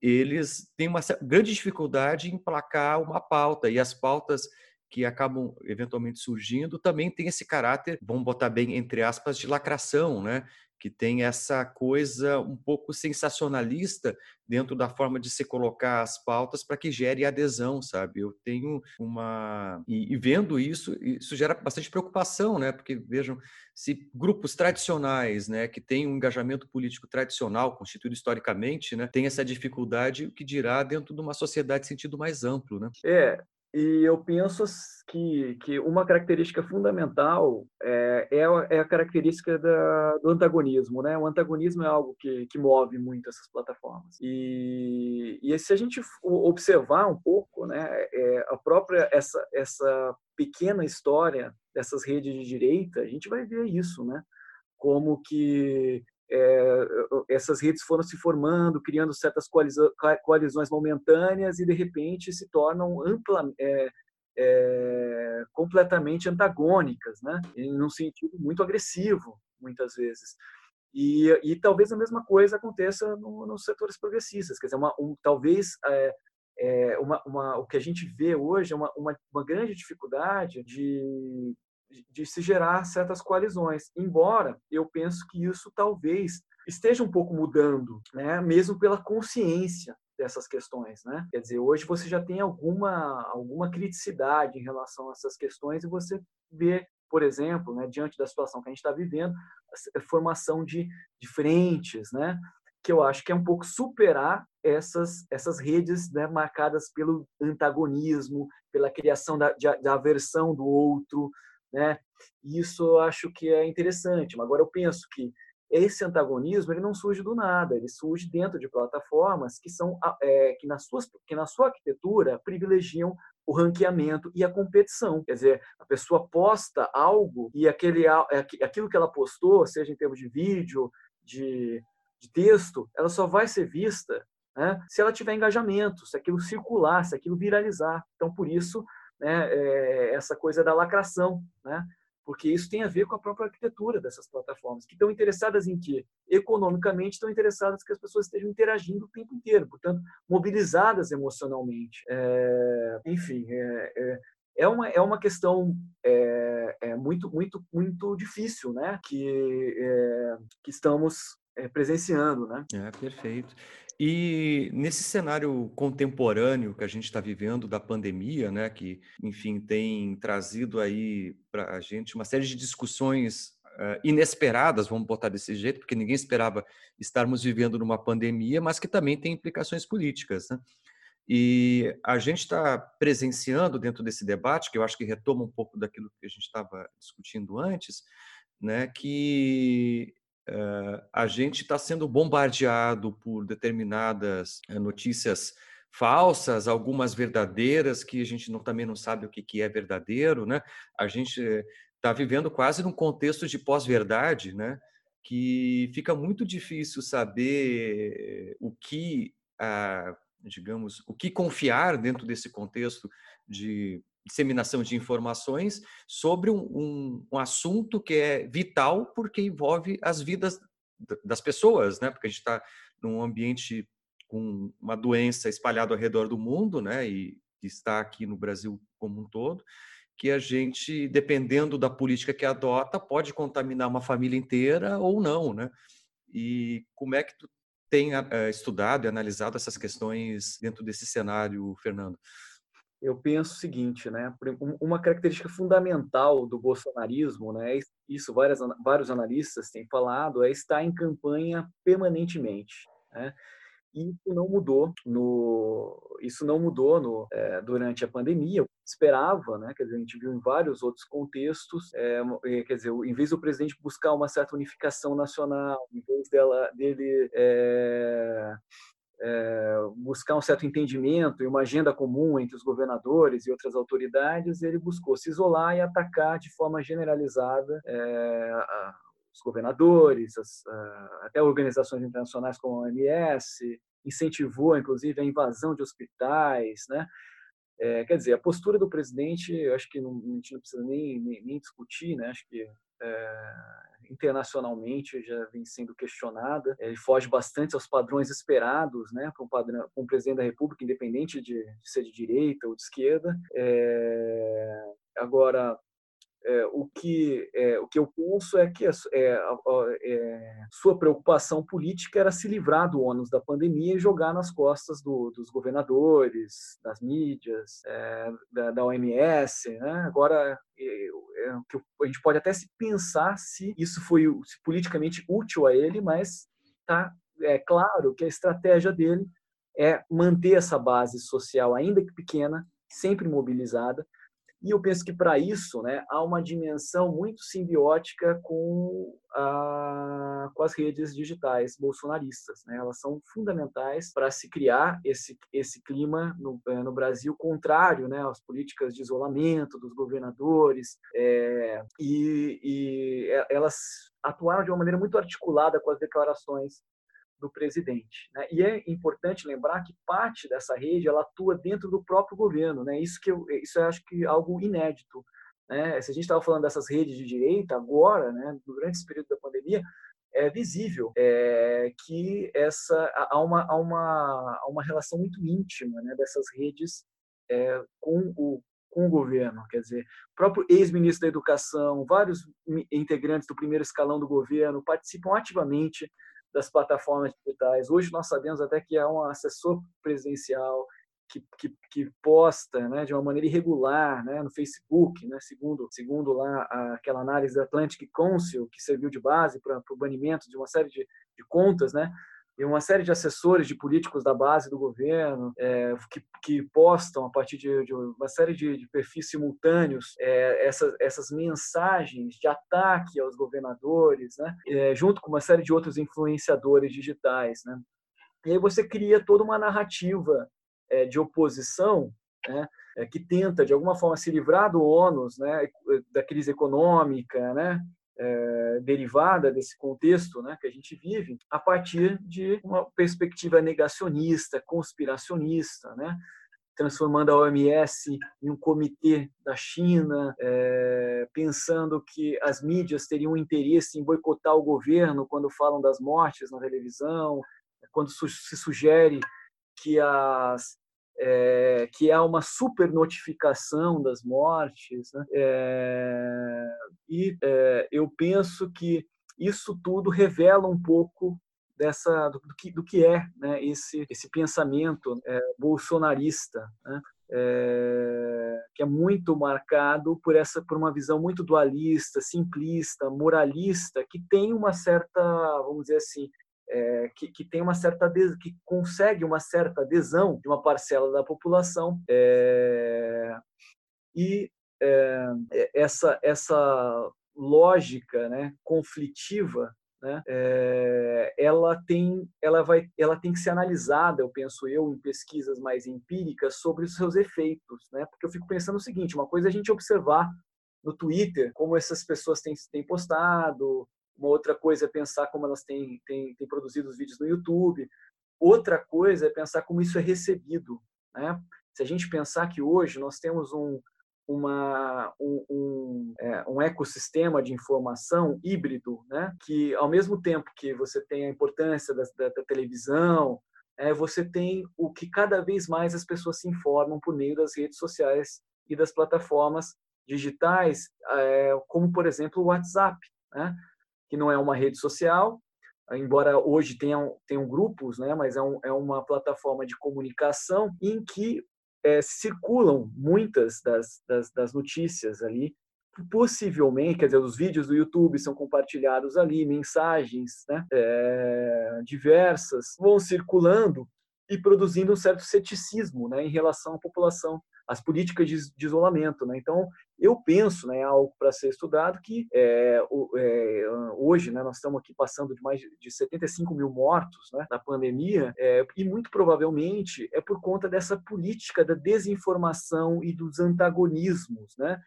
eles têm uma grande dificuldade em placar uma pauta, e as pautas que acabam eventualmente surgindo também tem esse caráter, vamos botar bem entre aspas, de lacração, né? que tem essa coisa um pouco sensacionalista dentro da forma de se colocar as pautas para que gere adesão, sabe? Eu tenho uma e, e, vendo isso, isso gera bastante preocupação, né? Porque vejam, se grupos tradicionais, né, que têm um engajamento político tradicional constituído historicamente, né, tem essa dificuldade, o que dirá dentro de uma sociedade em sentido mais amplo, né? É, e eu penso que, que uma característica fundamental é, é, a, é a característica da, do antagonismo. Né? O antagonismo é algo que, que move muito essas plataformas. E, e se a gente observar um pouco né, é, a própria essa, essa pequena história dessas redes de direita, a gente vai ver isso, né? como que é, essas redes foram se formando, criando certas coalizões momentâneas e de repente se tornam ampla, é, é, completamente antagônicas, né? Em um sentido muito agressivo, muitas vezes. E, e talvez a mesma coisa aconteça no, nos setores progressistas, quer dizer, uma, um, talvez é, é, uma, uma, o que a gente vê hoje é uma, uma, uma grande dificuldade de de se gerar certas coalizões. Embora eu penso que isso talvez esteja um pouco mudando, né? mesmo pela consciência dessas questões, né? Quer dizer, hoje você já tem alguma alguma criticidade em relação a essas questões e você vê, por exemplo, né, diante da situação que a gente está vivendo, a formação de, de frentes, né? Que eu acho que é um pouco superar essas essas redes né, marcadas pelo antagonismo, pela criação da, de, da aversão do outro, né? Isso eu acho que é interessante. Mas agora eu penso que esse antagonismo ele não surge do nada, ele surge dentro de plataformas que são é, que nas suas que na sua arquitetura privilegiam o ranqueamento e a competição. Quer dizer, a pessoa posta algo e aquele é, aquilo que ela postou, seja em termos de vídeo, de, de texto, ela só vai ser vista né, se ela tiver engajamento, se aquilo circular, se aquilo viralizar. Então, por isso, né, é, essa coisa da lacração, né? porque isso tem a ver com a própria arquitetura dessas plataformas, que estão interessadas em quê? Economicamente, estão interessadas que as pessoas estejam interagindo o tempo inteiro, portanto, mobilizadas emocionalmente. É, enfim, é, é, é, uma, é uma questão é, é muito, muito, muito difícil, né? Que, é, que estamos é, presenciando, né? É, perfeito. E nesse cenário contemporâneo que a gente está vivendo da pandemia, né, que, enfim, tem trazido aí para a gente uma série de discussões uh, inesperadas, vamos botar desse jeito, porque ninguém esperava estarmos vivendo numa pandemia, mas que também tem implicações políticas, né? E a gente está presenciando dentro desse debate, que eu acho que retoma um pouco daquilo que a gente estava discutindo antes, né, que uh, a gente está sendo bombardeado por determinadas uh, notícias falsas, algumas verdadeiras que a gente não, também não sabe o que, que é verdadeiro, né? A gente está vivendo quase num contexto de pós-verdade, né? Que fica muito difícil saber o que, digamos, o que confiar dentro desse contexto de disseminação de informações sobre um, um, um, assunto que é vital porque envolve as vidas das pessoas, né? Porque a gente está num ambiente com uma doença espalhada ao redor do mundo, né? E está aqui no Brasil como um todo, que a gente, dependendo da política que adota, pode contaminar uma família inteira ou não, né? E como é que tu tem uh, estudado e analisado essas questões dentro desse cenário, Fernando? Eu penso o seguinte, né? Uma característica fundamental do bolsonarismo, né? Isso várias, vários analistas têm falado, é estar em campanha permanentemente, né? E isso não mudou no, isso não mudou no, é, durante a pandemia. Eu esperava, né? Quer dizer, a gente viu em vários outros contextos, é, quer dizer, em vez do presidente buscar uma certa unificação nacional, em vez dela, dele é, é, buscar um certo entendimento e uma agenda comum entre os governadores e outras autoridades, ele buscou se isolar e atacar de forma generalizada é, os governadores, as, até organizações internacionais como a OMS, incentivou, inclusive, a invasão de hospitais, né? É, quer dizer, a postura do presidente, eu acho que não, a gente não precisa nem, nem, nem discutir, né? Acho que internacionalmente já vem sendo questionada. Ele foge bastante aos padrões esperados, né, para um, um presidente da República, independente de, de ser de direita ou de esquerda. É, agora, é, o, que, é, o que eu penso é que é, é, sua preocupação política era se livrar do ônus da pandemia e jogar nas costas do, dos governadores, das mídias, é, da, da, OMS. Né? Agora, é, a gente pode até se pensar se isso foi se politicamente útil a ele, mas tá, é claro que a estratégia dele é manter essa base social, ainda que pequena, sempre mobilizada, e eu penso que para isso né, há uma dimensão muito simbiótica com, a, com as redes digitais bolsonaristas. Né? Elas são fundamentais para se criar esse, esse clima no, eh, no Brasil contrário né, às políticas de isolamento dos governadores. É, e, e elas atuaram de uma maneira muito articulada com as declarações do presidente. Né? E é importante lembrar que parte dessa rede ela atua dentro do próprio governo. Né? Isso que eu, isso eu acho que é algo inédito. Né? Se a gente estava falando dessas redes de direita agora, né, durante esse período da pandemia, é visível é, que essa há uma, há uma, há uma relação muito íntima né, dessas redes é, com o com o governo, quer dizer, o próprio ex-ministro da Educação, vários integrantes do primeiro escalão do governo participam ativamente das plataformas digitais. Hoje nós sabemos até que há um assessor presidencial que, que, que, posta né, de uma maneira irregular né, no Facebook, né, segundo, segundo lá aquela análise da Atlantic Council, que serviu de base para o banimento de uma série de, de contas, né, e uma série de assessores de políticos da base do governo é, que, que, postam a partir de, de uma série de, de perfis simultâneos é, essas, essas mensagens de ataque aos governadores, né, é, junto com uma série de outros influenciadores digitais. Né. E aí você cria toda uma narrativa é, de oposição né, é, que tenta, de alguma forma, se livrar do ônus né, da crise econômica, né, é, derivada desse contexto né, que a gente vive, a partir de uma perspectiva negacionista, conspiracionista, né, transformando a OMS em um comitê da China, é, pensando que as mídias teriam interesse em boicotar o governo quando falam das mortes na televisão, quando se sugere que as é, que há uma super notificação das mortes. Né? É, e é, eu penso que isso tudo revela um pouco dessa do, do, que, do que é né, esse, esse pensamento bolsonarista. Né? Que é muito marcado por essa por uma visão muito dualista, simplista, moralista, que tem uma certa, vamos dizer assim, é, que, que, tem uma certa que consegue uma certa adesão de uma parcela da população é, e é, essa essa lógica né, conflitiva né, é, ela tem ela vai ela tem que ser analisada eu penso eu em pesquisas mais empíricas sobre os seus efeitos né porque eu fico pensando o seguinte uma coisa é a gente observar no Twitter como essas pessoas têm, têm postado uma outra coisa é pensar como elas têm, têm, têm produzido os vídeos no YouTube. Outra coisa é pensar como isso é recebido. Né? Se a gente pensar que hoje nós temos um, uma, um, um, é, um, ecossistema de informação híbrido, né? que ao mesmo tempo que você tem a importância da, da, da televisão, é, você tem o que cada vez mais as pessoas se informam por meio das redes sociais e das plataformas digitais, é, como por exemplo o WhatsApp. Né? Que não é uma rede social, embora hoje tenham, tenham grupos, né, mas é, um, é uma plataforma de comunicação em que é, circulam muitas das, das, das, notícias ali, possivelmente, quer dizer, os vídeos do YouTube são compartilhados ali, mensagens né, é, diversas vão circulando e produzindo um certo ceticismo né, em relação à população as políticas de, de isolamento. Né? Então, eu penso, né, algo para ser estudado, que é, é, hoje né, nós estamos aqui passando de mais de 75 mil mortos né, da pandemia, é, e muito provavelmente é por conta dessa política da desinformação e dos antagonismos, né?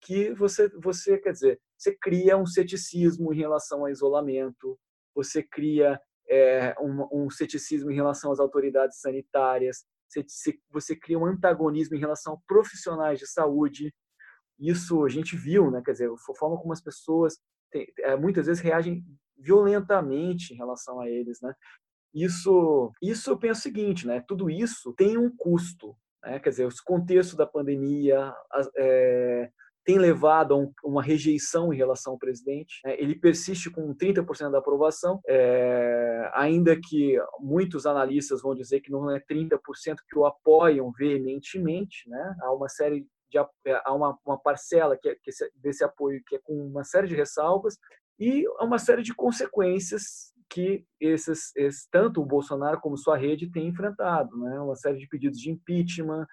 que você, você quer dizer, você cria um ceticismo em relação ao isolamento, você cria é, um, um ceticismo em relação às autoridades sanitárias, você, você cria um antagonismo em relação a profissionais de saúde. Isso a gente viu, né? Quer dizer, a forma como as pessoas tem, é, muitas vezes reagem violentamente em relação a eles, né? Isso, isso eu penso o seguinte, né? Tudo isso tem um custo, né? Quer dizer, os contextos da pandemia é, tem levado a um, uma rejeição em relação ao presidente. Né? Ele persiste com 30% da aprovação, é, ainda que muitos analistas vão dizer que não é 30% que o apoiam veementemente, né? Há uma série de, há uma, uma parcela que, é, que desse apoio que é com uma série de ressalvas e uma série de consequências que esses, esses, tanto o Bolsonaro como sua rede têm enfrentado, né? Uma série de pedidos de impeachment,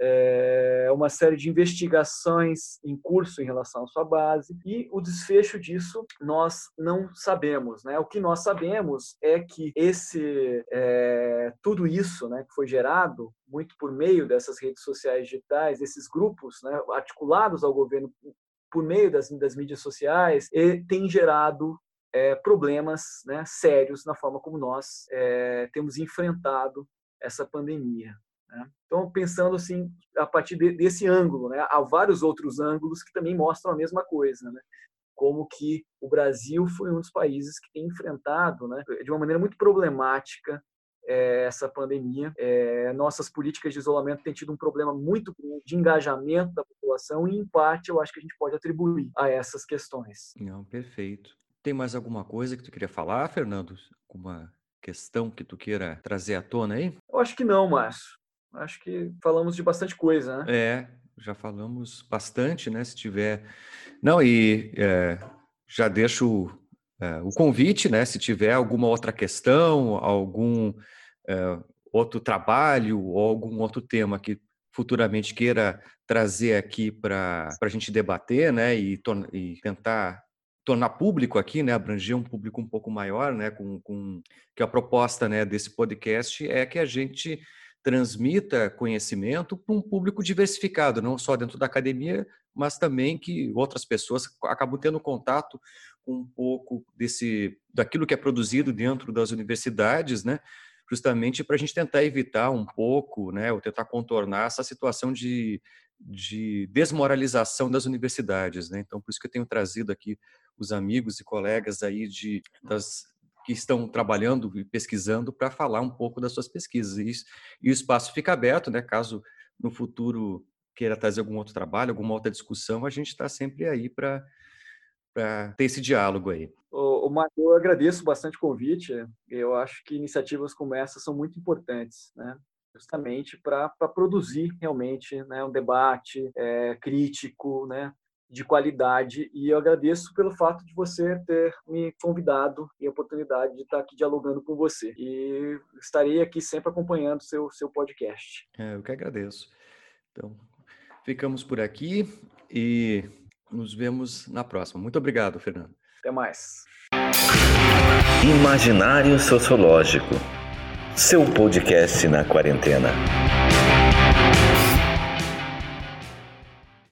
é, uma série de investigações em curso em relação à sua base e o desfecho disso nós não sabemos, né? O que nós sabemos é que esse é, tudo isso, né, que foi gerado muito por meio dessas redes sociais digitais, esses grupos, né, articulados ao governo por meio das, das mídias sociais, tem gerado é, problemas né, sérios na forma como nós é, temos enfrentado essa pandemia. Né? Então, pensando assim, a partir de, desse ângulo, né, há vários outros ângulos que também mostram a mesma coisa, né? como que o Brasil foi um dos países que tem enfrentado, né, de uma maneira muito problemática, é, essa pandemia. É, nossas políticas de isolamento têm tido um problema muito de engajamento da população e, em parte, eu acho que a gente pode atribuir a essas questões. Não, perfeito. Tem mais alguma coisa que tu queria falar, Fernando? Alguma questão que tu queira trazer à tona aí? Eu acho que não, Márcio. Acho que falamos de bastante coisa, né? É, já falamos bastante, né? Se tiver. Não, e é, já deixo é, o convite, né? Se tiver alguma outra questão, algum é, outro trabalho ou algum outro tema que futuramente queira trazer aqui para a gente debater, né? E, e tentar tornar público aqui, né, abranger um público um pouco maior, né, com, com que a proposta, né, desse podcast é que a gente transmita conhecimento para um público diversificado, não só dentro da academia, mas também que outras pessoas acabam tendo contato com um pouco desse daquilo que é produzido dentro das universidades, né, justamente para a gente tentar evitar um pouco, né, ou tentar contornar essa situação de de desmoralização das universidades, né? Então, por isso que eu tenho trazido aqui os amigos e colegas aí de das que estão trabalhando e pesquisando para falar um pouco das suas pesquisas. E, isso, e o espaço fica aberto, né? Caso no futuro queira trazer algum outro trabalho, alguma outra discussão, a gente está sempre aí para ter esse diálogo aí. O, Marco, eu agradeço bastante o convite. Eu acho que iniciativas como essa são muito importantes, né? justamente para produzir realmente né, um debate é, crítico, né, de qualidade. E eu agradeço pelo fato de você ter me convidado e a oportunidade de estar aqui dialogando com você. E estarei aqui sempre acompanhando seu seu podcast. É, eu que agradeço. Então, ficamos por aqui e nos vemos na próxima. Muito obrigado, Fernando. Até mais. Imaginário Sociológico seu podcast na quarentena.